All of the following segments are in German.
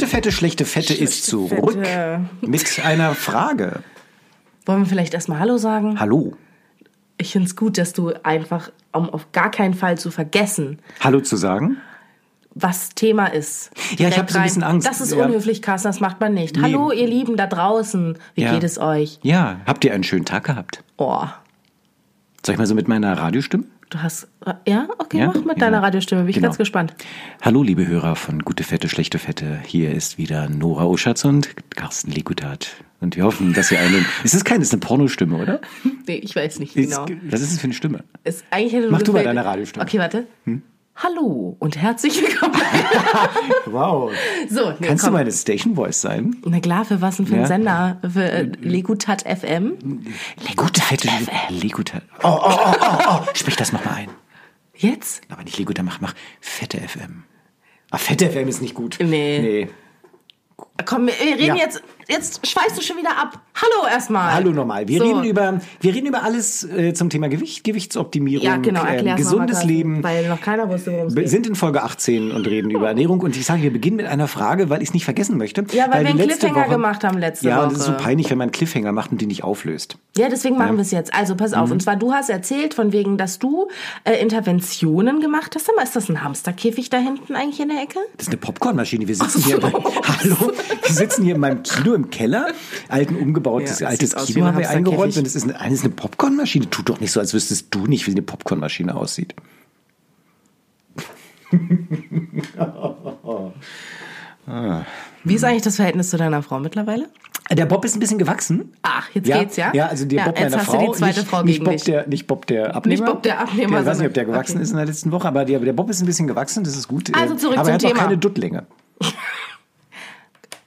Gute Fette, schlechte Fette ist zurück Fette. mit einer Frage. Wollen wir vielleicht erstmal Hallo sagen? Hallo. Ich finde es gut, dass du einfach, um auf gar keinen Fall zu vergessen, Hallo zu sagen? was Thema ist. Ja, ich direkt hab so ein bisschen Angst. Das ist Ja. unhöflich, Carsten, das macht man nicht. Nee. Hallo, ihr Lieben da draußen. Wie Ja. geht es euch? Ja, habt ihr einen schönen Tag gehabt? Oh, Soll ich mal so mit meiner Radiostimme? Du hast. Ja, okay, Ja? mach mit Ja. deiner Radiostimme. Bin ich Genau. ganz gespannt. Hallo, liebe Hörer von Gute Fette, Schlechte Fette. Hier ist wieder Nora Oschatz und Carsten Lekutat. Und wir hoffen, dass ihr einen... Ist das keine, ist eine Pornostimme, oder? Nee, ich weiß nicht Ist- genau. Was ist das für eine Stimme? Ist, eigentlich hätte Mach du mal deine Radiostimme. Hm? Okay, warte. Hallo und herzlich willkommen. Wow. so, nee, Kannst komm. du meine Station Voice sein? Na klar, für was denn für ein Ja. Sender? Für äh, Legutat FM? Gute Fette, Lekutat. Oh, oh, oh, oh, oh. Sprich das nochmal ein. Jetzt? Aber nicht Lekutat, mach, mach Fette FM. Ah, Fette FM ist nicht gut. Nee. Nee. Komm, wir wir reden Ja. jetzt. Jetzt schweißt du schon wieder ab. Hallo erstmal. Hallo nochmal. Wir So. reden über wir reden über alles äh, zum Thema Gewicht, Gewichtsoptimierung, Ja, genau, erklär's gesundes Leben. Weil noch keiner wusste, worum es Wir geht. sind in Folge 18 und reden über Ernährung und ich sage, wir beginnen mit einer Frage, weil ich es nicht vergessen möchte. Ja, weil wir die einen Cliffhanger Woche, gemacht haben letzte Ja, und es ist so Woche. peinlich, wenn man einen Cliffhanger macht und die nicht auflöst. Ja, deswegen machen wir es jetzt. Also pass Mhm. auf. Und zwar, du hast erzählt von wegen, dass du äh, Interventionen gemacht hast. Sag mal, ist das ein Hamsterkäfig da hinten eigentlich in der Ecke? Das ist eine Popcornmaschine. Wir sitzen hier, hallo, wir sitzen hier in meinem Kino im Keller, alten umgebautes Ja, altes Kino haben wir eingeräumt und es ist eine, eine Popcornmaschine. Tut doch nicht so, als wüsstest du nicht, wie eine Popcornmaschine aussieht. Wie ist eigentlich das Verhältnis zu deiner Frau mittlerweile? Der Bob ist ein bisschen gewachsen. Ach, jetzt geht's, ja? Ja, also der Ja, Bob jetzt meiner hast du Frau. die zweite nicht, Frau nicht gegen Bob dich. Der, nicht Bob der Abnehmer. Bob der Abnehmer, Der, ich weiß nicht, ob der gewachsen okay. ist in der letzten Woche, aber der, der Bob ist ein bisschen gewachsen, das ist gut. Also zurück aber zum er hat noch keine Duttlänge.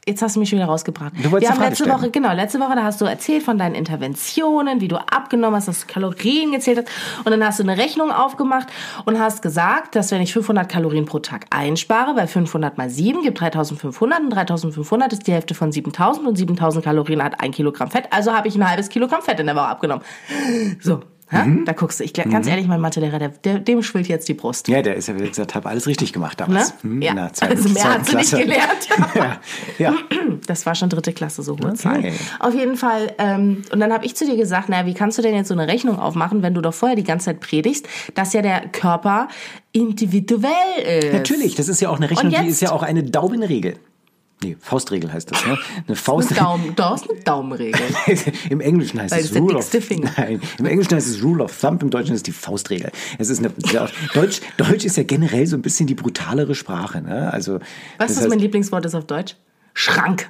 Jetzt hast du mich schon wieder rausgebracht. Du wolltest Wir haben Frage letzte stellen. Woche, genau, letzte Woche, da hast du erzählt von deinen Interventionen, wie du abgenommen hast, dass du Kalorien gezählt hast. Und dann hast du eine Rechnung aufgemacht und hast gesagt, dass wenn ich 500 Kalorien pro Tag einspare, weil 500 mal 7 gibt 3500 und 3500 ist die Hälfte von 7000 und 7000 Kalorien hat ein Kilogramm Fett. Also habe ich ein halbes Kilogramm Fett in der Woche abgenommen. So. Mhm. Da guckst du, ich ganz ehrlich, mein Mathelehrer, der, der, dem schwillt jetzt die Brust. Ja, der ist ja, wie gesagt, habe alles richtig gemacht Ne? damals. Hm, Ja, der zweiten- also mehr hat sie nicht gelernt. ja, ja. Das war schon dritte Klasse, so hohe Okay. Zahl. Auf jeden Fall. Ähm, und dann habe ich zu dir gesagt, naja, wie kannst du denn jetzt so eine Rechnung aufmachen, wenn du doch vorher die ganze Zeit predigst, dass ja der Körper individuell ist. Natürlich, das ist ja auch eine Rechnung, die ist ja auch eine Daumenregel. Nee, Faustregel heißt das, ne? Eine Faust. Ein Daumen, du hast eine Daumenregel. Im Englischen heißt Weil es das ist Rule of Finger. Nein, im Englischen heißt es Rule of Thumb, im Deutschen ist es die Faustregel. Es ist eine Deutsch, Deutsch ist ja generell so ein bisschen die brutalere Sprache, ne? Also Weißt das du, was heißt- mein Lieblingswort ist auf Deutsch? Schrank.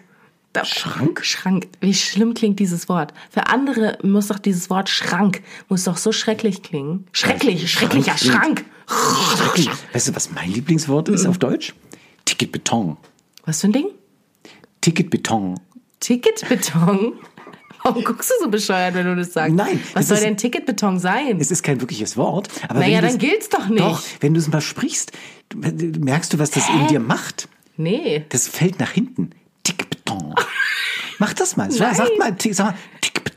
Da- Schrank? Schrank. Wie schlimm klingt dieses Wort? Für andere muss doch dieses Wort Schrank, muss doch so schrecklich klingen. Schrecklich, schrecklicher Schrank Schrank. Schrecklich. Weißt du, was mein Lieblingswort ist auf Deutsch? Ticketbeton. Was für ein Ding? Ticketbeton. Ticketbeton? Warum guckst du so bescheuert, wenn du das sagst? Nein, Was soll ist- denn Ticketbeton sein? Es ist kein wirkliches Wort. Aber Naja, dann gilt's doch nicht. Doch, wenn du es mal sprichst, merkst du, was das in dir macht. Nee. Das fällt nach hinten. Tickbeton. Mach das mal. Nein. sag mal, tick- sag mal,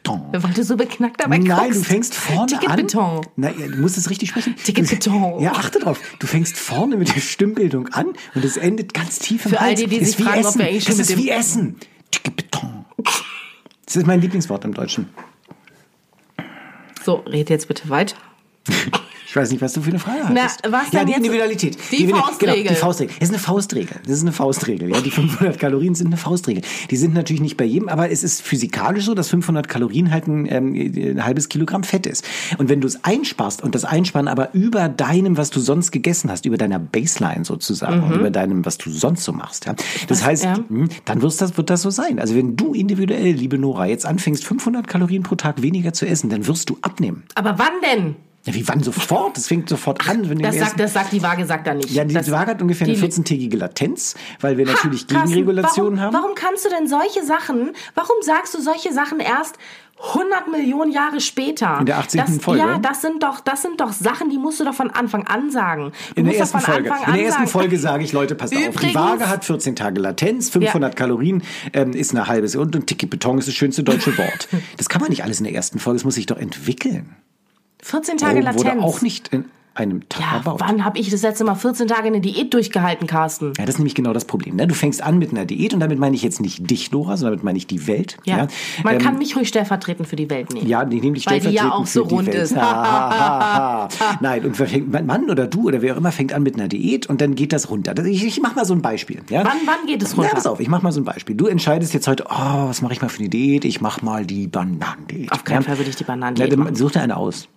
Tickbeton. Weil du so beknackt dabei Nein, guckst. du fängst vorne Ticketbeton. an. Ja, du musst es richtig sprechen. Ticketbeton. Du- Ja, achte drauf. Du fängst vorne mit der Stimmbildung an und es endet ganz tief im Für all Hals. die, die Ist sich wie fragen, ob Essen. wir eigentlich schon Das ist wie Essen. Ticketbeton. Das ist mein Lieblingswort im Deutschen. So, red jetzt bitte weiter. Ich weiß nicht, was du für eine Frage Na, hattest. was ja, denn die? Individualität. Die Individu- Faustregel. Genau, die Faustregel. Das ist eine Faustregel. Das ist eine Faustregel. Ja, die 500 Kalorien sind eine Faustregel. Die sind natürlich nicht bei jedem, aber es ist physikalisch so, dass 500 Kalorien halt ein, ähm, ein halbes Kilogramm Fett ist. Und wenn du es einsparst und das Einsparen aber über deinem, was du sonst gegessen hast, über deiner Baseline sozusagen, über deinem, was du sonst so machst, ja. Das heißt, ja. hm, dann wirst das, wird das so sein. Also wenn du individuell, liebe Nora, jetzt anfängst, 500 Kalorien pro Tag weniger zu essen, dann wirst du abnehmen. Aber wann denn? Ja, wie wann sofort? Das fängt sofort an. Wenn Das sagt, das sagt die Waage, sagt er nicht. ja, die das, Waage hat ungefähr eine die- 14-tägige Latenz, weil wir natürlich Ha, Carsten, Gegenregulationen warum, haben. Warum kannst du denn solche Sachen, warum sagst du solche Sachen erst 100 Millionen Jahre später? In der 18. das, Folge? Ja, das sind doch, das sind doch Sachen, die musst du doch von Anfang an sagen. Du In der ersten Folge. Anfang In der ersten. Folge sage ich, Leute, passt auf. Die Übrigens- Waage hat 14 Tage Latenz, 500 Kalorien ähm, ist eine halbe Sekunde und Tiki Beton ist das schönste deutsche Wort. Das kann man nicht alles in der ersten Folge, das muss sich doch entwickeln. 14 Tage Rom Latenz. wurde auch nicht in einem Tag ja, erbaut. wann habe ich das letzte Mal 14 Tage eine Diät durchgehalten, Carsten? Ja, das ist nämlich genau das Problem. Ne? Du fängst an mit einer Diät und damit meine ich jetzt nicht dich, Nora, sondern damit meine ich die Welt. Ja. Man Ähm, kann mich ruhig stellvertretend für die Welt nehmen. Ja, die nämlich Weil die ja auch so rund Welt. ist. Nein, und mein Mann oder du oder wer auch immer fängt an mit einer Diät und dann geht das runter. Ich, ich mach mal so ein Beispiel. Ja? Wann- wann geht es runter? Ja, pass auf, ich mach mal so ein Beispiel. Du entscheidest jetzt heute, oh, was mache ich mal für eine Diät? Ich mach mal die Bananendiät. Auf keinen ja? Fall würde ich die Na, Bananendiät machen. such dir eine aus.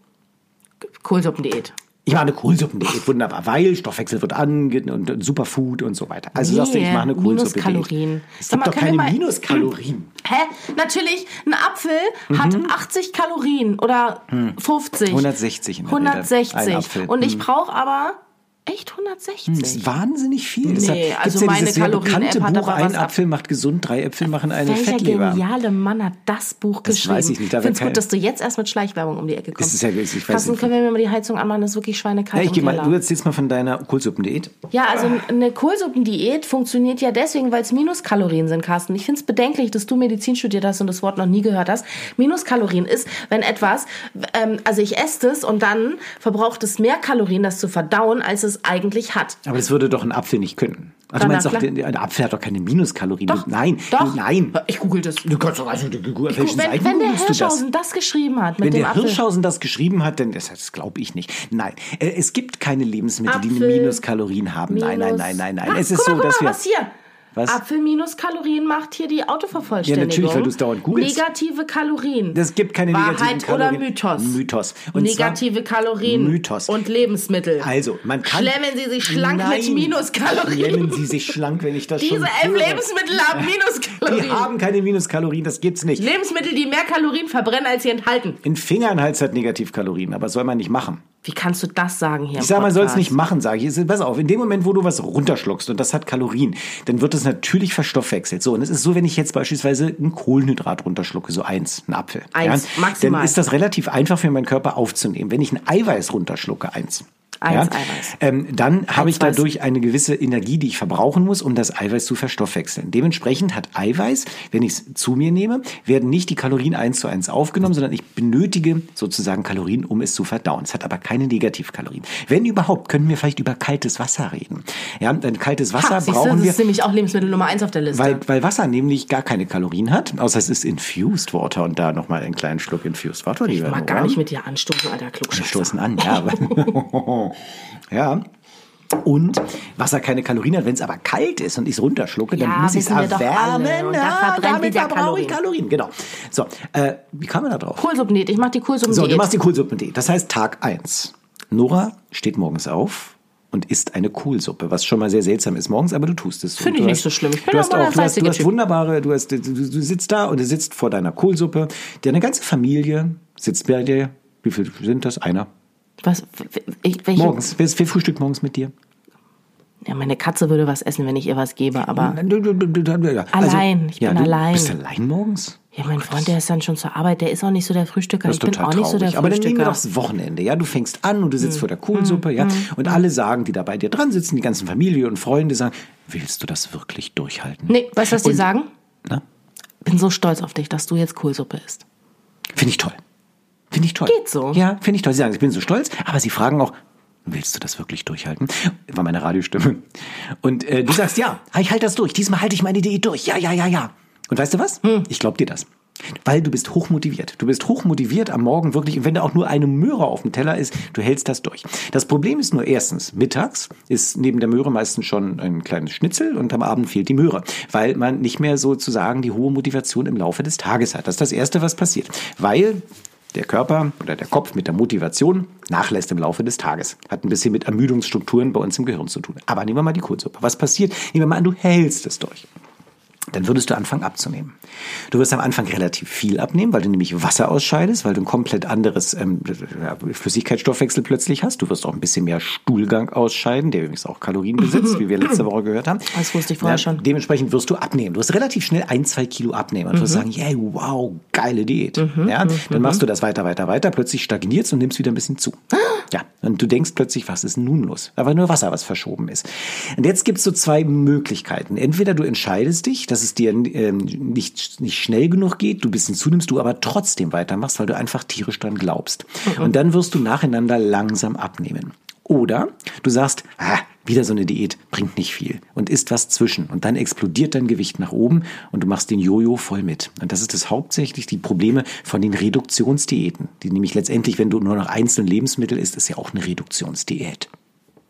Kohlsuppendiät. Ich mache eine Kohlsuppendiät, wunderbar, weil Stoffwechsel wird an und, Superfood und so weiter. Also sagst du, ich mache eine Kohlsuppendiät. Minuskalorien. Es gibt mal, doch keine mal- Minuskalorien. Hä? Natürlich, ein Apfel hat Mhm. 80 Kalorien oder 50. 160 in der Regel. 160. Ein Apfel. Und ich Hm. brauche aber echt 160. Das ist wahnsinnig viel. Nee, also ja meine Kalorien-App hat Buch, aber ein Apfel macht gesund, drei Äpfel machen eine Welcher Fettleber. geniale Mann hat das Buch Das geschrieben? weiß ich nicht, Ich finde es gut, dass du jetzt erst mit Schleichwerbung um die Ecke kommst. Das ist ja- ich weiß Carsten, nicht. können wir mir mal die Heizung anmachen? Das ist wirklich schweinekalt Ja, ich geh mal, du erzählst mal von deiner Kohlsuppendiät. Ja, also eine Kohlsuppendiät funktioniert ja deswegen, weil es Minuskalorien sind, Carsten. Ich finde es bedenklich, dass du Medizin studiert hast und das Wort noch nie gehört hast. Minuskalorien ist, wenn etwas, ähm, also ich esse es und dann verbraucht es mehr Kalorien, das zu verdauen, als es eigentlich hat. Aber das würde doch ein Apfel nicht können. Also du meinst doch, der- ein Apfel hat doch keine Minuskalorien. Doch, Nein, doch. nein. Ich google das. Du kannst doch also, du, du, auf welchen Wenn, wenn der du das? Hirschhausen das? geschrieben hat mit Wenn dem der Apfel. Hirschhausen das geschrieben hat, dann das, das glaube ich nicht. Nein, äh, es gibt keine Lebensmittel, die Apfel, Minuskalorien haben. Nein, nein, Minus- nein, nein, nein. Ah, Es ist guck so, mal, guck dass mal, wir was hier? Was? Apfel minus Kalorien macht hier die Autovervollständigung. Ja, natürlich, weil du es dauernd googelst. Negative Kalorien. Es gibt keine negativen Wahrheit Kalorien. oder Mythos? Mythos. Und Negative Kalorien Mythos. und Lebensmittel. Also, man kann. Schlemmen Sie sich schlank Nein, mit Minuskalorien. Schlemmen Sie sich schlank, wenn ich das Diese schon elf höre. Lebensmittel haben Minuskalorien. Die haben keine Minuskalorien, das gibt's nicht. Lebensmittel, die mehr Kalorien verbrennen, als sie enthalten. Ein Fingernhals hat Negativkalorien, aber soll man nicht machen. Wie kannst du das sagen hier Ich sage, man soll es nicht machen, sage ich. Pass auf, in dem Moment, wo du was runterschluckst und das hat Kalorien, dann wird es natürlich verstoffwechselt. So, und es ist so, wenn ich jetzt beispielsweise ein Kohlenhydrat runterschlucke, so eins, ein Apfel. Eins, maximal. Dann ist das relativ einfach für meinen Körper aufzunehmen. Wenn ich ein Eiweiß runterschlucke, eins. Eins Eiweiß. Ähm, dann habe ich dadurch eine gewisse Energie, die ich verbrauchen muss, um das Eiweiß zu verstoffwechseln. Dementsprechend hat Eiweiß, wenn ich es zu mir nehme, werden nicht die Kalorien eins zu eins aufgenommen, sondern ich benötige sozusagen Kalorien, um es zu verdauen. Es hat aber keine Negativkalorien. Wenn überhaupt, könnten wir vielleicht über kaltes Wasser reden. Ja, denn kaltes Wasser Ha, siehst du, brauchen das wir. ist nämlich auch Lebensmittel Nummer eins auf der Liste. Weil, weil Wasser nämlich gar keine Kalorien hat, außer es ist Infused Water und da nochmal einen kleinen Schluck Infused Water. ich mag gar nicht mit dir anstoßen, alter Wir Klugscheißer. stoßen an, ja. ja. Und Wasser keine Kalorien hat, wenn es aber kalt ist und ich es runterschlucke, dann Ja, muss ich es erwärmen. da Ja, damit verbrauche ich Kalorien. Genau. So, äh, wie kam man da drauf? Kohlsuppendiät, ich mach die So, Kohlsuppendiät. du machst die Kohlsuppendiät. Das heißt Tag eins. Nora steht morgens auf und isst eine Kohlsuppe, was schon mal sehr seltsam ist morgens, aber du tust es. Finde ich du nicht hast- so schlimm. Ich bin du hast auch, du hast, du hast wunderbare, du hast, du du sitzt da und du sitzt vor deiner Kohlsuppe. Deine ganze Familie sitzt bei dir. Wie viele sind das? Einer. Was, ich, welche, Morgens. Wer frühstückt morgens mit dir? Ja, meine Katze würde was essen, wenn ich ihr was gebe, aber. Also, Allein. Ich bin du allein. Bist du allein morgens? Ja, mein Freund, der ist dann schon zur Arbeit, der ist auch nicht so der Frühstücker. Das ich ist bin total auch nicht so der traurig. Aber dann nehmen wir Frühstücker. doch das Wochenende. Ja, du fängst an und du Hm. sitzt vor der Kohlsuppe, ja, und alle sagen, die da bei dir dran sitzen, die ganzen Familie und Freunde sagen, willst du das wirklich durchhalten? Nee, weißt du, was die Und- sagen? Na? Bin so stolz auf dich, dass du jetzt Kohlsuppe isst. Finde ich toll. Finde ich toll. Geht so. Ja, finde ich toll. Sie sagen, ich bin so stolz, aber sie fragen auch, willst du das wirklich durchhalten? War meine Radiostimme. Und äh, du sagst, ja, ich halte das durch. Diesmal halte ich meine Idee durch. Ja, ja, ja, ja. Und weißt du was? Hm. Ich glaube dir das. Weil du bist hochmotiviert. Du bist hochmotiviert am Morgen wirklich. Und wenn da auch nur eine Möhre auf dem Teller ist, du hältst das durch. Das Problem ist nur erstens, mittags ist neben der Möhre meistens schon ein kleines Schnitzel und am Abend fehlt die Möhre. Weil man nicht mehr sozusagen die hohe Motivation im Laufe des Tages hat. Das ist das Erste, was passiert. Weil der Körper oder der Kopf mit der Motivation nachlässt im Laufe des Tages. Hat ein bisschen mit Ermüdungsstrukturen bei uns im Gehirn zu tun. Aber nehmen wir mal die Kohlsuppe. Was passiert? Nehmen wir mal an, du hältst es durch. Dann würdest du anfangen abzunehmen. Du wirst am Anfang relativ viel abnehmen, weil du nämlich Wasser ausscheidest, weil du ein komplett anderes ähm, Flüssigkeitsstoffwechsel plötzlich hast. Du wirst auch ein bisschen mehr Stuhlgang ausscheiden, der übrigens auch Kalorien besitzt, wie wir letzte Woche gehört haben. Das wusste ich vorher Ja, schon. Dementsprechend wirst du abnehmen. Du wirst relativ schnell ein, zwei Kilo abnehmen und wirst sagen, yeah, wow, geile Diät. ja, dann machst du das weiter, weiter, weiter. Plötzlich stagnierst und nimmst wieder ein bisschen zu. Ja, und du denkst plötzlich, was ist nun los? Aber nur Wasser, was verschoben ist. Und jetzt gibt's so zwei Möglichkeiten. Entweder du entscheidest dich, dass es dir ähm, nicht, nicht schnell genug geht, du ein bisschen zunimmst, du aber trotzdem weitermachst, weil du einfach tierisch dran glaubst. Und dann wirst du nacheinander langsam abnehmen. Oder du sagst, ah, wieder so eine Diät bringt nicht viel und isst was zwischen und dann explodiert dein Gewicht nach oben und du machst den Jojo voll mit. Und das ist das hauptsächlich die Probleme von den Reduktionsdiäten, die nämlich letztendlich, wenn du nur noch einzelne Lebensmittel isst, ist ja auch eine Reduktionsdiät.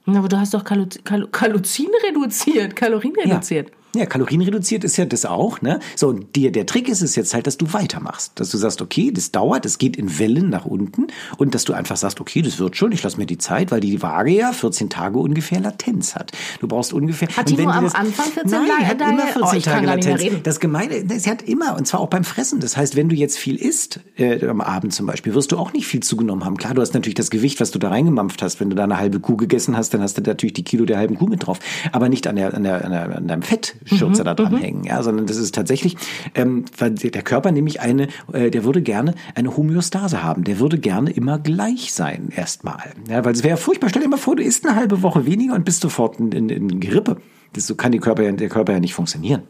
Aber du hast doch Kalu Kaluzin reduziert, Kalorien reduziert. Ja, kalorienreduziert ist ja das auch, ne? So, und dir, der Trick ist es jetzt halt, dass du weitermachst. Dass du sagst, okay, das dauert, es geht in Wellen nach unten und dass du einfach sagst, okay, das wird schon, ich lasse mir die Zeit, weil die Waage ja 14 Tage ungefähr Latenz hat. Du brauchst ungefähr. Hat die nur am das- Anfang 14 Nein, Tage? hat Tage? immer Oh, 14 ich kann Tage Latenz. Das Gemeine, sie hat immer, und zwar auch beim Fressen. Das heißt, wenn du jetzt viel isst, äh, am Abend zum Beispiel, wirst du auch nicht viel zugenommen haben. Klar, du hast natürlich das Gewicht, was du da reingemampft hast. Wenn du da eine halbe Kuh gegessen hast, dann hast du natürlich die Kilo der halben Kuh mit drauf. Aber nicht an, der, an, der, an, der, an deinem Fettschürze da dran hängen, ja, sondern das ist tatsächlich, ähm, weil der Körper nämlich eine, äh, der würde gerne eine Homöostase haben. Der würde gerne immer gleich sein, erstmal. Ja, weil es wäre furchtbar. Stell dir mal vor, du isst eine halbe Woche weniger und bist sofort in, in, in Gerippe. Das, so kann die Körper, ja- der Körper ja nicht funktionieren.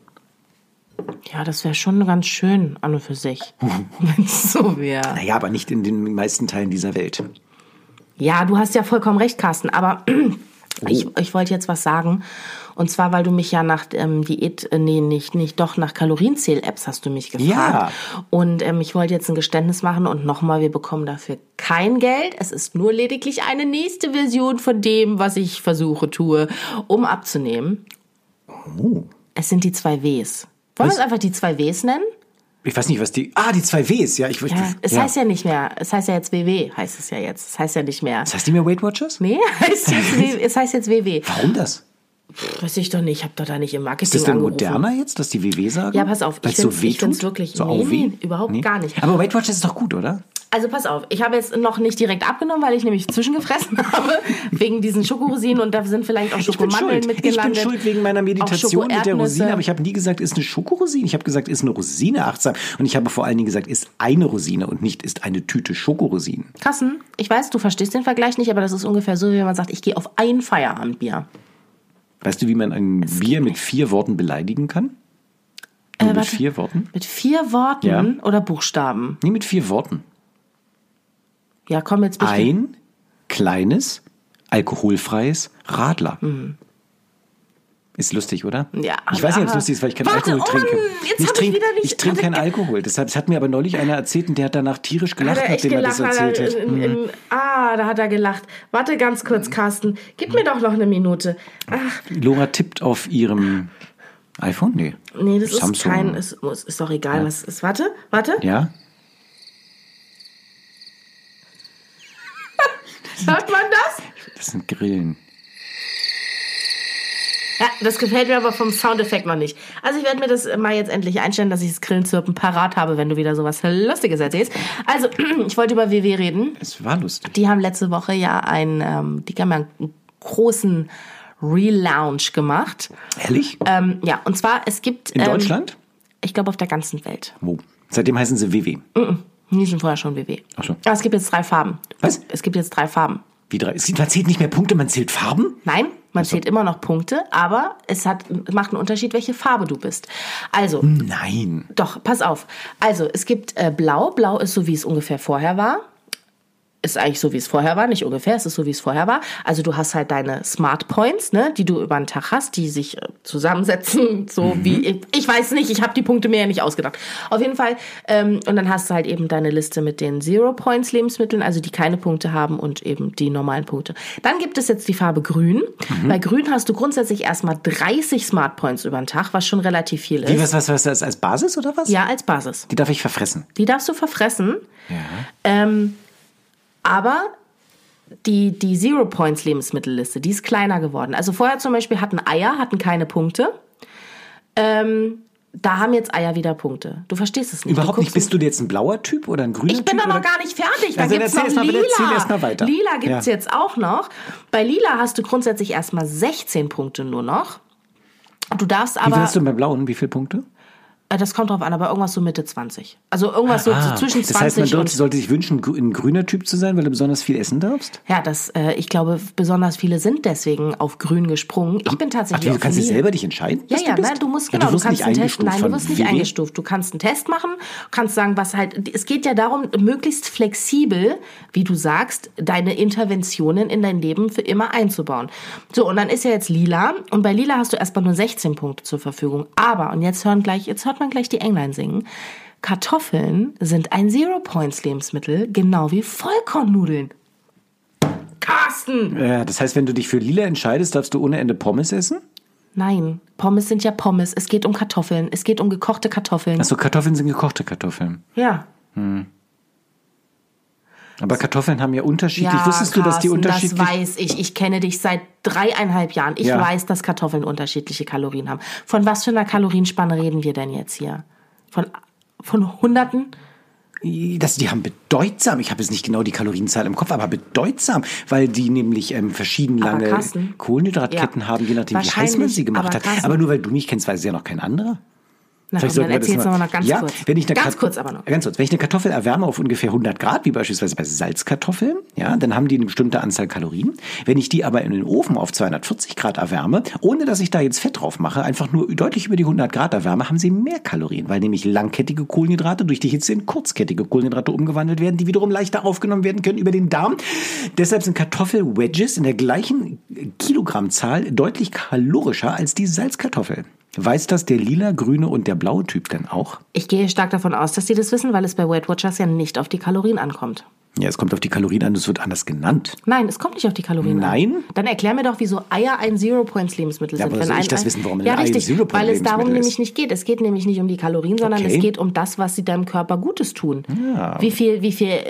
Ja, das wäre schon ganz schön an und für sich, wenn es so wäre. Naja, aber nicht in den meisten Teilen dieser Welt. Ja, du hast ja vollkommen recht, Carsten, aber ich, ich wollte jetzt was sagen. Und zwar, weil du mich ja nach ähm, Diät, äh, nee, nicht, nicht doch nach Kalorienzähl-Apps hast du mich gefragt. Ja. Und ähm, ich wollte jetzt ein Geständnis machen und nochmal, wir bekommen dafür kein Geld. Es ist nur lediglich eine nächste Version von dem, was ich versuche, tue, um abzunehmen. Oh. Es sind die zwei Ws. Wollen wir es einfach die zwei Ws nennen? Ich weiß nicht, was die. Ah, die zwei Ws, ja. Ich, ich, Ja, es heißt ja nicht mehr, es heißt ja jetzt WW, heißt es ja jetzt. Es heißt ja nicht mehr. Das heißt nicht mehr Weight Watchers? Nee, heißt jetzt es heißt jetzt WW. Warum das? Weiß ich doch nicht, ich habe doch da nicht im Marketing Ist das denn angerufen. moderner jetzt, dass die WW sagen? Ja, pass auf, ich es so wirklich- So nee, nee, überhaupt gar nicht. Aber Weight Watchers ist doch gut, oder? Also pass auf, ich habe jetzt noch nicht direkt abgenommen, weil ich nämlich zwischengefressen habe, wegen diesen Schokorosinen und da sind vielleicht auch Schokomandeln schuld. mit Ich bin schuld wegen meiner Meditation mit der. Rosine, aber ich habe nie gesagt, ist eine Schokorosine. Ich habe gesagt, ist eine Rosine achtsam. Und ich habe vor allen Dingen gesagt, ist eine Rosine und nicht ist eine Tüte Schokorosinen. Kassen, ich weiß, du verstehst den Vergleich nicht, aber das ist ungefähr so, wie wenn man sagt, ich gehe auf ein Feierabendbier. Weißt du, wie man ein Bier mit vier Worten beleidigen kann? Äh, mit warte. vier Worten? Mit vier Worten Ja. oder Buchstaben. Nee, mit vier Worten. Ja, komm jetzt bitte. Ein kleines, alkoholfreies Radler. Ist lustig, oder? Mhm. Ja, Ich weiß nicht, ob es lustig ist, weil ich keinen Warte, Alkohol oh trinke. Jetzt ich hab ich trinke wieder nicht- ich trinke keinen. Alkohol. Deshalb das hat mir aber neulich einer erzählt und der hat danach tierisch gelacht, nachdem er das erzählt er hat. Mhm. in, in, ah, da hat er gelacht. Warte ganz kurz, Carsten. Gib mir doch noch eine Minute. Ach, Lora tippt auf ihrem iPhone? Nee. nee, das Samsung. ist kein. Ist, muss- ist doch egal, was es ist. Warte, warte. Ja? Hört man das? Das sind Grillen. Ja, das gefällt mir aber vom Soundeffekt noch nicht. Also ich werde mir das mal jetzt endlich einstellen, dass ich das Grillenzirpen parat habe, wenn du wieder sowas Lustiges erzählst. Also, ich wollte über WW reden. Es war lustig. Die haben letzte Woche ja einen, ähm, die haben ja einen großen Relaunch gemacht. Ehrlich? Ähm, ja, und zwar, es gibt... In ähm, Deutschland? Ich glaube auf der ganzen Welt. Wo? Seitdem heißen sie WW. Die sind vorher schon WW. Ach so. Aber es gibt jetzt drei Farben. Was? Es gibt jetzt drei Farben. Wie drei? Man zählt nicht mehr Punkte, man zählt Farben? Nein, man zählt immer noch Punkte, aber es hat, macht einen Unterschied, welche Farbe du bist. Also, Nein. doch, pass auf. Also, es gibt äh, Blau. Blau ist so, wie es ungefähr vorher war. Ist eigentlich so, wie es vorher war, nicht ungefähr, es ist so, wie es vorher war. Also du hast halt deine Smart Points, ne, die du über den Tag hast, die sich äh, zusammensetzen, so wie, ich, ich weiß nicht, ich habe die Punkte mir ja nicht ausgedacht. Auf jeden Fall, ähm, und dann hast du halt eben deine Liste mit den Zero Points Lebensmitteln, also die keine Punkte haben und eben die normalen Punkte. Dann gibt es jetzt die Farbe Grün. Bei Grün hast du grundsätzlich erstmal 30 Smart Points über den Tag, was schon relativ viel ist. Wie, was, was, was, als Basis oder was? Ja, als Basis. Die darf ich verfressen. Die darfst du verfressen. Ja. Ähm, aber die, die Zero Points Lebensmittelliste, die ist kleiner geworden. Also vorher zum Beispiel hatten Eier, hatten keine Punkte. Ähm, da haben jetzt Eier wieder Punkte. Du verstehst es nicht. Überhaupt nicht. Bist du jetzt ein blauer Typ oder ein grüner ich bin Typ? da noch gar nicht fertig. Da Also gibt's noch mal, lila. erzähl erst mal weiter. Lila gibt's Ja. jetzt auch noch. Bei lila hast du grundsätzlich erstmal 16 Punkte nur noch. Du darfst Wie viel aber, hast du bei blauen? Wie viele Punkte? Äh, das kommt drauf an, aber irgendwas so Mitte 20. Also irgendwas so Ah, zwischen 20 das heißt, man und sollte, sollte sich wünschen, ein grüner Typ zu sein, weil du besonders viel essen darfst? Ja, das, äh, ich glaube, besonders viele sind deswgen auf grün gesprungen. Ich bin Ach, tatsächlich du auf kannst dich selber dich entscheiden? Ja, ja, du bist? nein, du musst Ja, genau, du wirst nicht kannst einen Test, eingestuft nein, du wirst nicht eingestuft. Du kannst einen Test machen, kannst sagen, was halt, es geht ja darum, möglichst flexibel, wie du sagst, deine Interventionen in dein Leben für immer einzubauen. So, und dann ist ja jetzt lila, und bei lila hast du erstmal nur 16 Punkte zur Verfügung. Aber, und jetzt hören gleich, jetzt hört man gleich die Englein singen, Kartoffeln sind ein Zero-Points-Lebensmittel, genau wie Vollkornnudeln. Carsten! Ja, das heißt, wenn du dich für lila entscheidest, darfst du ohne Ende Pommes essen? Nein, Pommes sind ja Pommes. Es geht um Kartoffeln. Es geht um gekochte Kartoffeln. Achso, Kartoffeln sind gekochte Kartoffeln. Ja. Aber Kartoffeln haben ja unterschiedlich. Ja, Wusstest du, dass die Carsten, unterschiedlich... Das weiß ich. Ich kenne dich seit dreieinhalb Jahren. Ich Ja. weiß, dass Kartoffeln unterschiedliche Kalorien haben. Von was für einer Kalorienspanne reden wir denn jetzt hier? Von, von Hunderten? Das, die haben bedeutsam, ich habe jetzt nicht genau die Kalorienzahl im Kopf, aber bedeutsam, weil die nämlich ähm, verschieden lange Carsten, Kohlenhydratketten ja, haben, je nachdem, wie heiß man sie gemacht aber hat. Carsten- Aber nur weil du mich kennst, weiß es ja noch kein anderer. Na, Vielleicht dann das erzähl's mal- noch ganz ja, kurz. Wenn ich eine ganz Kat- kurz aber noch. Ganz kurz. Wenn ich eine Kartoffel erwärme auf ungefähr 100 Grad, wie beispielsweise bei Salzkartoffeln, ja, dann haben die eine bestimmte Anzahl Kalorien. Wenn ich die aber in den Ofen auf 240 Grad erwärme, ohne dass ich da jetzt Fett drauf mache, einfach nur deutlich über die 100 Grad erwärme, haben sie mehr Kalorien, weil nämlich langkettige Kohlenhydrate durch die Hitze in kurzkettige Kohlenhydrate umgewandelt werden, die wiederum leichter aufgenommen werden können über den Darm. Deshalb sind Kartoffel-Wedges in der gleichen Kilogrammzahl deutlich kalorischer als die Salzkartoffel. Weiß das der lila, grüne und der blaue Typ denn auch? Ich gehe stark davon aus, dass die das wissen, weil es bei Weight Watchers ja nicht auf die Kalorien ankommt. Ja, es kommt auf die Kalorien an, es wird anders genannt. Nein, es kommt nicht auf die Kalorien Nein? an. Dann erklär mir doch, wieso Eier ein Zero-Points-Lebensmittel Ja, sind. aber Wenn ich ein das Ei- wissen, warum ein Ja, Ei ein richtig, Zero-Point-Lebensmittel weil es darum ist? nämlich nicht geht. Es geht nämlich nicht um die Kalorien, sondern Okay. es geht um das, was sie deinem Körper Gutes tun. Wie viel, wie viel äh,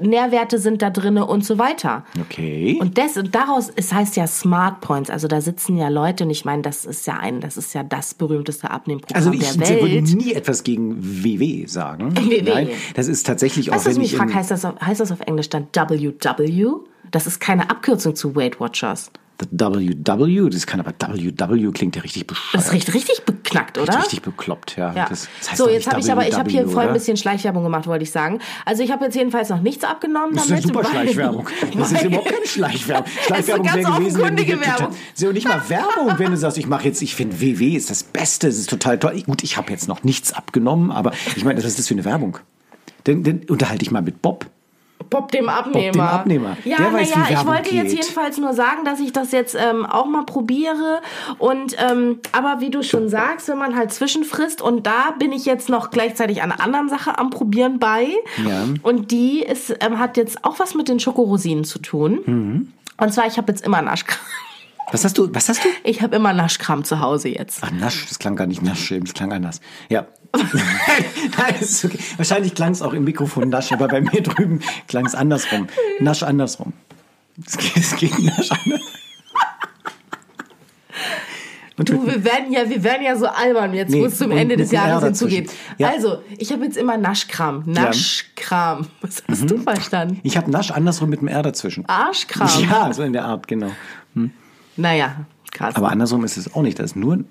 Nährwerte sind da drinne und so weiter. Okay. Und, das, und daraus, es heißt ja Smart Points, also da sitzen ja Leute und ich meine, das ist ja ein, das ist ja das berühmteste Abnehmprogramm also ich der würde Welt. nie etwas gegen WW sagen. WW. Nein, das ist tatsächlich auch, was wenn mich ich fragt, in, heißt das, auf, heißt das auf Englisch dann WW? Das ist keine Abkürzung zu Weight Watchers. WW, das kann aber WW klingt ja richtig Das bescheuert. ist richtig, richtig beknackt, oder? Richtig bekloppt, ja. Ja. Das, das heißt so, jetzt habe ich aber, ich habe hier voll ein bisschen Schleichwerbung gemacht, wollte ich sagen. Also ich habe jetzt jedenfalls noch nichts abgenommen Das ist damit. super Schleichwerbung. Das ist überhaupt keine Schleichwerbung. Schleichwerbung wäre gewesen, wenn du Werbung. so nicht mal Werbung, wenn du sagst, ich mache jetzt, ich finde WW ist das Beste, es ist total toll. Gut, ich habe jetzt noch nichts abgenommen, aber ich meine, was ist das für eine Werbung? Dann, dann unterhalte ich mal mit Bob. Bob dem Abnehmer. dem Abnehmer. Ja, naja, ich wollte jetzt geht. jedenfalls nur sagen, dass ich das jetzt ähm, auch mal probiere. Und ähm, aber wie du schon sagst, wenn man halt zwischenfrisst und da bin ich jetzt noch gleichzeitig an einer anderen Sache am Probieren bei. Ja. Und die ist, ähm, hat jetzt auch was mit den Schokorosinen zu tun. Mhm. Und zwar, ich habe jetzt immer Naschkram. Was hast du? Was hast du? Ich habe immer Naschkram zu Hause jetzt. Ach, Nasch, das klang gar nicht Nasch, das klang anders. Ja. Nein, ist okay. Wahrscheinlich klang es auch im Mikrofon Nasch, aber bei mir drüben klang es andersrum. Nasch andersrum. Es geht, es geht Nasch andersrum. Du, wir werden ja, wir werden ja so albern jetzt, Nee, wo es zum Ende des Jahres hinzugeht. Ja. Also, ich habe jetzt immer Naschkram. Naschkram. Was hast Mhm. du verstanden? Ich habe Nasch andersrum mit einem R dazwischen. Arschkram. Ja, so in der Art, genau. Naja, krass. Aber andersrum ist es auch nicht. Das ist nur.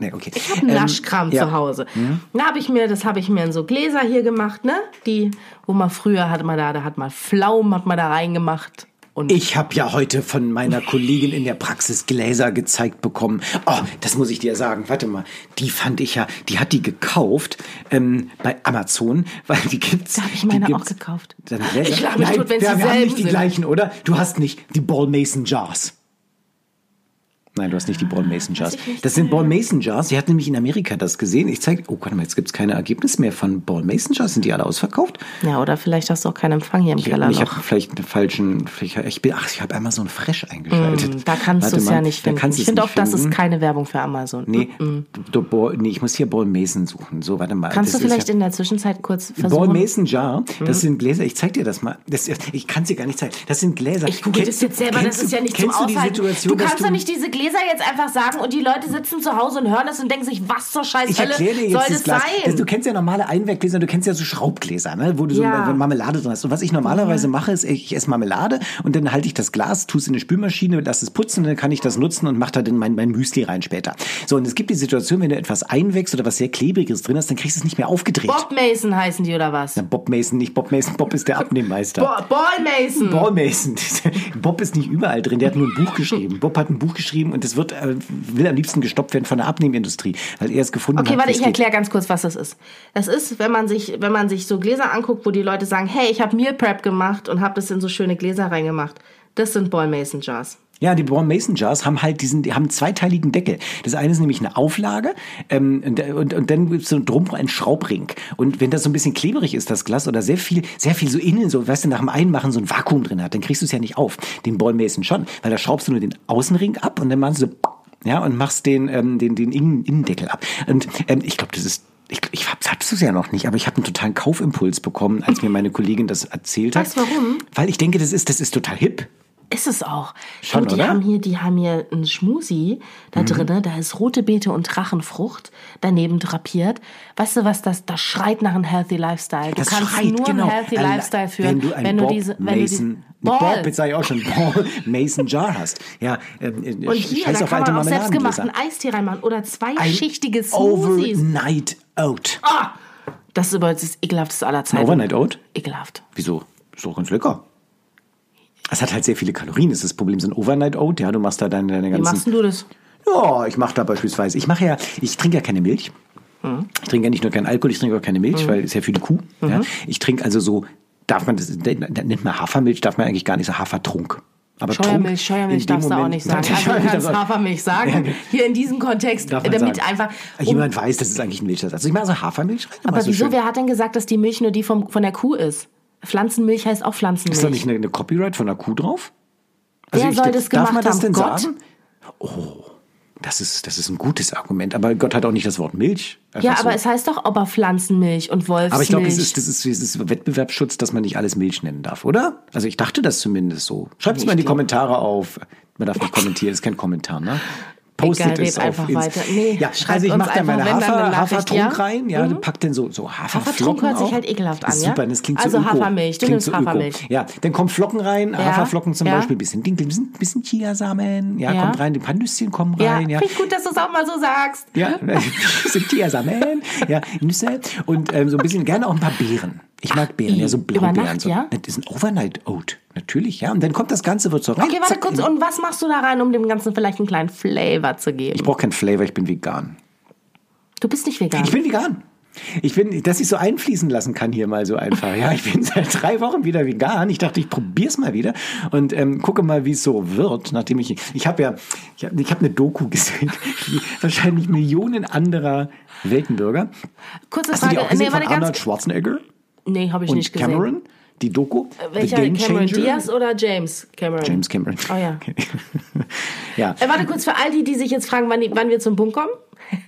Nee, okay. ich habe Naschkram ja. zu Hause. Da habe ich mir, das habe ich mir in so Gläser hier gemacht, ne? Die, wo man früher hat man da, da hat man Pflaumen, hat man da reingemacht. Und Ich habe ja heute von meiner Kollegin in der Praxis Gläser gezeigt bekommen. Oh, das muss ich dir sagen. Warte mal, die fand ich ja, die hat die gekauft ähm, bei Amazon, weil die gibt's. Da hab ich meine auch gekauft. Gläser? Ich glaube, Nein, tut, wenn wir, sie wir haben nicht die gleichen, oder? Du hast nicht die Ball Mason Jars. Nein, du hast nicht die Ball Mason Jars. Das sind Ball Mason Jars. Sie hat nämlich in Amerika das gesehen. Ich zeige, oh, warte mal, jetzt gibt's keine Ergebnisse mehr von Ball Mason Jars. Sind die alle ausverkauft? ja, oder vielleicht hast du auch keinen Empfang hier im Keller ich habe vielleicht einen falschen, ich bin, ach, ich habe ein Fresh eingeschaltet. Mm, Da kannst du es ja nicht finden. Ich es finde auch, nicht das ist finden. keine Werbung für Amazon. Nee, du, Ball- nee, ich muss hier Ball Mason suchen. So, warte mal. Kannst das du vielleicht ja, in der Zwischenzeit kurz Ball versuchen? Mason Jar, das sind Gläser, ich zeig dir das mal. Das, ich kann es dir gar nicht zeigen. Das sind Gläser. Ich google das jetzt selber, das ist ja nicht zum kennst du die Aushalten. Situation, du dass kannst doch nicht diese Gläser Gläser jetzt einfach sagen und die Leute sitzen zu Hause und hören das und denken sich, was zur Scheiß Ich erkläre dir jetzt soll das Glas. sein? Das, du kennst ja normale Einweggläser, du kennst ja so Schraubgläser, ne? wo du so Ja. Marmelade drin hast. Und was ich normalerweise mache, ist, ich esse Marmelade und dann halte ich das Glas, tue es in eine Spülmaschine, lass es putzen und dann kann ich das nutzen und mache da dann mein, mein Müsli rein später. So, und es gibt die Situation, wenn du etwas einwächst oder was sehr Klebriges drin hast, dann kriegst du es nicht mehr aufgedreht. Bob Mason heißen die oder was? Na, Bob Mason, nicht Bob Mason, Bob ist der Abnehmmeister. Bo Ball Mason. Paul Mason. Bob ist nicht überall drin, der hat nur ein Buch geschrieben. Bob hat ein Buch geschrieben und es wird, äh, will am liebsten gestoppt werden von der Abnehmindustrie, weil er es gefunden Okay, hat. warte, wie es ich erkläre ganz kurz, was das ist. Das ist, wenn man sich, wenn man sich so Gläser anguckt, wo die Leute sagen, hey, ich habe Meal Prep gemacht und habe das in so schöne Gläser reingemacht. Das sind Ball Mason Jars. Ja, die Brown Mason Jars haben halt diesen, die haben einen zweiteiligen Deckel. Das eine ist nämlich eine Auflage ähm, und, und, und dann gibt's so drum ein Schraubring. Und wenn das so ein bisschen klebrig ist, das Glas, oder sehr viel, sehr viel so innen, so, weißt du, nach dem Einmachen so ein Vakuum drin hat, dann kriegst du es ja nicht auf. Den Ball Mason schon, weil da schraubst du nur den Außenring ab und dann machst du so, ja, und machst den, ähm, den, den Innen Innendeckel ab. Und ähm, ich glaube, das ist ich, ich hab, hattest du es ja noch nicht, aber ich habe einen totalen Kaufimpuls bekommen, als mir meine Kollegin das erzählt hat. Weißt du warum? Weil ich denke, das ist, das ist total hip. Ist es auch. Schon, du, die oder? haben hier, die haben hier einen Schmusi da drinne, da ist rote Beete und Drachenfrucht daneben drapiert. Weißt du was, das, das schreit nach einem Healthy Lifestyle. Du Das kannst schreit, nur genau. einen Healthy Lifestyle führen, wenn du ein wenn Bob du diese, wenn Mason, du die, Bob, jetzt sage ich auch schon, Ball Mason Jar hast. Ja, ähm, äh, Und hier, scheiß da auf kann alte man auch selbstgemachten. Eistee reinmachen oder zwei Ein schichtige Smoothies. Overnight Oat. Ah, das ist übrigens das ekelhafteste aller Zeiten. Overnight Oat? Ekelhaft. Wieso? Ist doch ganz lecker. Es hat halt sehr viele Kalorien. Das ist das Problem. So ein Overnight Oat, ja, du machst da deine, deine Wie ganzen... machst denn du das? Ja, ich mache da beispielsweise, ich mache ja, ich trinke ja keine Milch. Hm. Ich trinke ja nicht nur keinen Alkohol, ich trinke auch keine Milch, weil ist ja für die Kuh. Ja. Mhm. Ich trinke also so, darf man das, da nennt man Hafermilch, darf man eigentlich gar nicht so Hafertrunk. Aber Scheuermilch, Trunk, Scheuermilch darfst du auch Moment- nicht sagen. Also du kannst Hafermilch sagen. Hier in diesem Kontext, damit sagen. einfach. um- Jemand weiß, das ist eigentlich ein Milchersatz. Also ich mache so Hafermilch rein. aber wieso? schön. Wer hat denn gesagt, dass die Milch nur die vom, von der Kuh ist? Pflanzenmilch heißt auch Pflanzenmilch. Ist da nicht eine, eine Copyright von der Kuh drauf? Wer ich- soll das darf gemacht man das haben? denn Gott? sagen? Oh, das ist, das ist ein gutes Argument. Aber Gott hat auch nicht das Wort Milch. Einfach ja, aber so. es heißt doch aber Pflanzenmilch und Wolfsmilch. Aber ich glaube, das ist, das, ist, das ist Wettbewerbsschutz, dass man nicht alles Milch nennen darf, oder? Also ich dachte das zumindest so. Schreibt es mal in die Kommentare auf. Man darf nicht kommentieren, ist kein Kommentar, ne? Postet es auf einfach Inst- weiter. Nee, ja, also ich mache da meine Hafer, Hafertrunk ja? rein, ja, Mhm. du packt dann so, so Haferflocken Hafertrunk hört sich halt ekelhaft an, ja? Super, das klingt Also so öko. Hafermilch, du nimmst so. Hafermilch. Ja, dann kommen Flocken rein, Haferflocken zum ja. Beispiel, bisschen Dinkel, bisschen, bisschen Chiasamen, ja, Ja. kommt rein, ein paar Nüsschen kommen Ja, rein, ja. finde ich gut, dass du es auch mal so sagst. Ja, sind Chiasamen, ja, Nüsse und ähm, so ein bisschen gerne auch ein paar Beeren. Ich mag Beeren, ja, so Blaubeeren. Nacht, so. ja? Das ist ein Overnight Oat, natürlich, ja. Und dann kommt das Ganze, wird so rein. Okay, warte kurz. Und was machst du da rein, um dem Ganzen vielleicht einen kleinen Flavor zu geben? Ich brauche keinen Flavor, ich bin vegan. du bist nicht vegan. Ich bin vegan. Ich bin, dass ich so einfließen lassen kann hier mal so einfach. Ja, ich bin seit drei Wochen wieder vegan. Ich dachte, ich probier's mal wieder und ähm, gucke mal, wie es so wird. Nachdem ich, ich habe ja, ich habe ich hab eine Doku gesehen, wie wahrscheinlich Millionen anderer Weltenbürger. Kurze Hast du die Frage. auch gesehen Nee, von Arnold ganz. Schwarzenegger Nee, habe ich und nicht gesehen. Cameron? Die Doku? Welcher The Game Cameron Changer? Diaz oder James Cameron? James Cameron. Oh ja. ja, Äh, warte kurz für all die, die sich jetzt fragen, wann, die, wann wir zum Punkt kommen.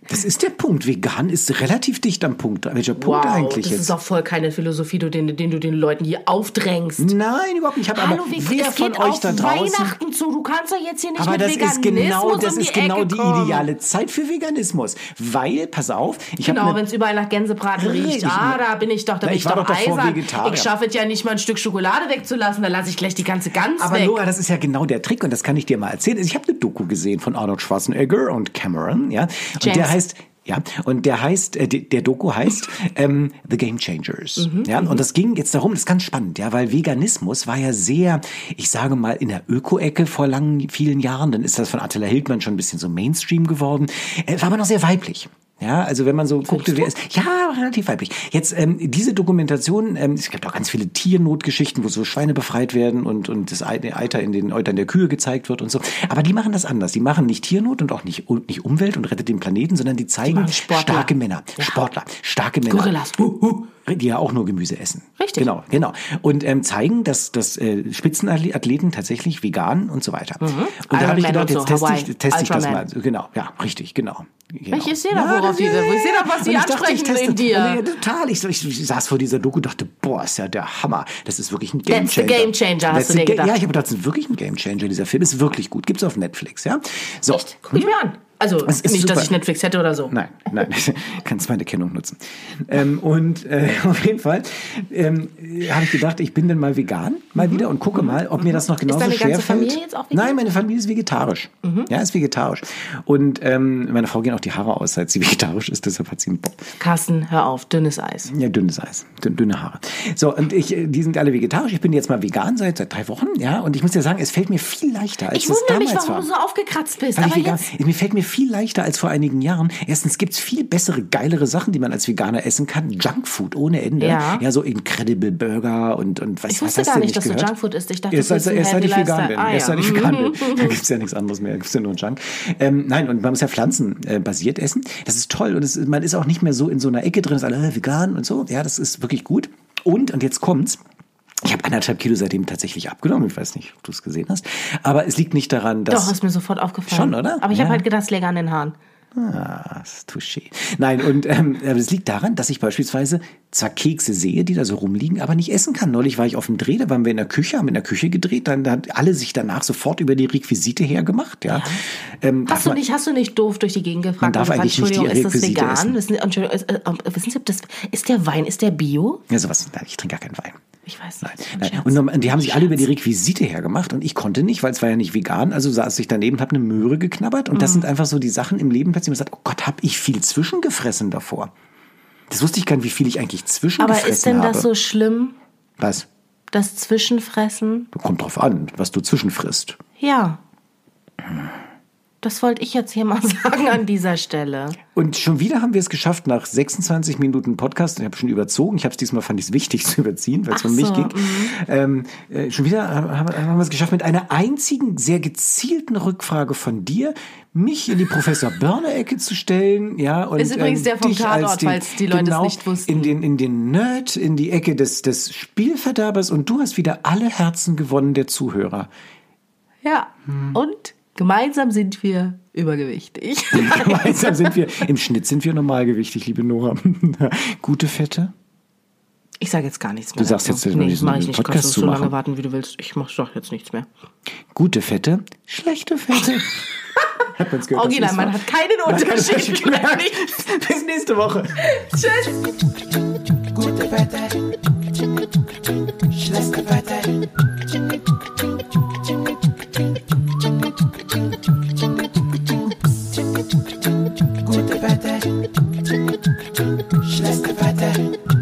Das ist der Punkt. Vegan ist relativ dicht am Punkt. Welcher Punkt eigentlich das jetzt? ist auch voll keine Philosophie, den, den du den Leuten hier aufdrängst. Nein, überhaupt nicht. Ich habe Hallo, aber wer es von geht euch auf da draußen Weihnachten zu. Du kannst doch jetzt hier nicht Aber mit das Veganismus ist genau, das die ist genau Ecke die kommen. ideale Zeit für Veganismus. Weil, pass auf, ich habe Genau, eine- wenn es überall nach Gänsebraten riecht. Ah, da bin ich doch, da bin ich ich doch, doch eisern. Vegetarier. Ich schaffe es ja nicht mal ein Stück Schokolade wegzulassen, da lasse ich gleich die ganze Gans aber weg. Laura, das ist ja genau der Trick und das kann ich dir mal erzählen. Also Ich habe eine Doku gesehen von Arnold Schwarzenegger und Cameron, ja. Und James. der heißt ja, und der heißt, äh, der Doku heißt ähm, The Game Changers. Mhm, ja, und das ging jetzt darum, das ist ganz spannend, ja, weil Veganismus war ja sehr, ich sage mal, in der Öko-Ecke vor langen, vielen Jahren. Dann ist das von Attila Hildmann schon ein bisschen so Mainstream geworden. Äh, war aber noch sehr weiblich. Ja, also wenn man so ist, ja, relativ weiblich. Jetzt ähm, diese Dokumentation, ähm, es gibt auch ganz viele Tiernotgeschichten, wo so Schweine befreit werden und und das Ei- Alter in den Eutern der Kühe gezeigt wird und so. Aber die machen das anders. Die machen nicht Tiernot und auch nicht nicht Umwelt und rettet den Planeten, sondern die zeigen Sportler. starke Männer, Sportler, starke Männer, Gorillas. die ja auch nur Gemüse essen. Richtig. Genau, genau. Und ähm, zeigen, dass, dass äh, Spitzenathleten tatsächlich vegan und so weiter. Und da habe ich gedacht, und so, jetzt teste ich, teste ich das mal. Genau, ja, richtig, genau. Genau. Ich sehe doch, worauf die- ich sehe doch, was die Und ich dachte, ansprechen in dir. Ja, total. Ich, ich, ich saß vor dieser Doku und dachte, boah, ist ja der Hammer. Das ist wirklich ein Game That's the Changer. game changer, hast That's du the dir gedacht. Ja, ich habe gedacht, das ist wirklich ein Game Changer. Dieser Film ist wirklich gut. Gibt's auf Netflix, ja? So. Guck ich mir an. Also Es ist nicht, dass ich Netflix hätte oder so. Nein, nein, kannst meine Kennung nutzen. Ähm, und äh, auf jeden Fall ähm, habe ich gedacht, ich bin dann mal vegan, mal wieder und gucke mal, ob mir das noch genauso Mhm. deine schwer ganze fällt. Familie jetzt auch vegan? Mhm. Nein, meine Familie ist vegetarisch. Ja, ist vegetarisch. Und ähm, meine Frau gehen auch die Haare aus, seit sie vegetarisch ist, deshalb hat sie einen Bob. Carsten, hör auf, dünnes Eis. Ja, dünnes Eis, dünn, dünne Haare. So, und ich, äh, die sind alle vegetarisch. Ich bin jetzt mal vegan seit, seit drei Wochen, ja. Und ich muss dir sagen, es fällt mir viel leichter, als Ich es wundere mich, damals warum war. du so aufgekratzt bist. Ich Aber vegan, jetzt, mir fällt mir viel leichter als vor einigen Jahren. Erstens gibt's viel bessere, geilere Sachen, die man als Veganer essen kann. Junkfood ohne Ende. Ja. ja so Incredible Burger und, und was ich was wusste gar nicht, dass gehört? du Junkfood isst. Ich dachte, Erst seit, bist ein erst seit ich vegan bin. Ah, erst ja. seit ich vegan bin. Da gibt's ja nichts anderes mehr. Da gibt's ja nur Junk. Ähm, nein, und man muss ja pflanzenbasiert essen. Das ist toll. Und es, man ist auch nicht mehr so in so einer Ecke drin, ist alle äh, vegan und so. Ja, das ist wirklich gut. Und, und jetzt kommt's. Ich habe anderthalb Kilo seitdem tatsächlich abgenommen. Ich weiß nicht, ob du es gesehen hast. Aber es liegt nicht daran, dass... Doch, ist mir sofort aufgefallen. Schon, oder? Aber ich Ja. habe halt gedacht, es läge an den Haaren. Ah, das ist touché. Nein, und ähm, es liegt daran, dass ich beispielsweise zwar Kekse sehe, die da so rumliegen, aber nicht essen kann. Neulich war ich auf dem Dreh, da waren wir in der Küche, haben in der Küche gedreht, dann hat alle sich danach sofort über die Requisite hergemacht. Ja. Ähm, darf Hast du man- nicht, hast du nicht doof durch die Gegend gefragt? Man darf eigentlich nicht die Entschuldigung, ist das Requisite vegan? essen. Wissen, Entschuldigung, ist, äh, äh, wissen Sie, ob das, ist der Wein, ist der Bio? Ja, sowas. Ich trinke gar keinen Wein. Ich weiß Nein, nicht. Ein nein. Scherz. Und die haben sich alle über die. Requisite hergemacht und ich konnte nicht, weil es war ja nicht vegan. Also saß ich daneben, habe eine Möhre geknabbert und das Mhm. sind einfach so die Sachen im Leben, plötzlich man sagt, oh Gott, habe ich viel zwischengefressen davor. Das wusste ich gar nicht, wie viel ich eigentlich zwischengefressen Aber ist denn habe. das so schlimm, Was? das Zwischenfressen? Kommt drauf an, was du zwischenfrisst. Ja. Das wollte ich jetzt hier mal sagen an dieser Stelle. Und schon wieder haben wir es geschafft, nach 26 Minuten Podcast, ich habe schon überzogen, ich habe es diesmal, fand ich es wichtig zu überziehen, weil es um mich so, ging. Ähm, äh, schon wieder haben, haben wir es geschafft, mit einer einzigen, sehr gezielten Rückfrage von dir, mich in die Professor Börner-Ecke zu stellen. Ja, und, ähm, Ist übrigens der vom Tatort, den, falls die Leute es genau, nicht wussten. In den, in den Nerd, in die Ecke des, des Spielverderbers und du hast wieder alle Herzen gewonnen der Zuhörer. Ja. Hm. Und gemeinsam sind wir übergewichtig. Gemeinsam sind wir, im Schnitt sind wir normalgewichtig, liebe Nora. Gute Fette? Ich sage jetzt gar nichts mehr. Du sagst dazu. jetzt, nee, diesen mach ich nicht. Podcast Kannst zu du so lange machen. warten, wie du willst. Ich mach doch jetzt nichts mehr. Gute Fette, schlechte Fette. Hat man's gehört? Original, man hat keinen Man hat Unterschied. Gemerkt. Bis nächste Woche. Tschüss. Gute Wette, schlechte Wette. Gute Wette, schlechte Wette.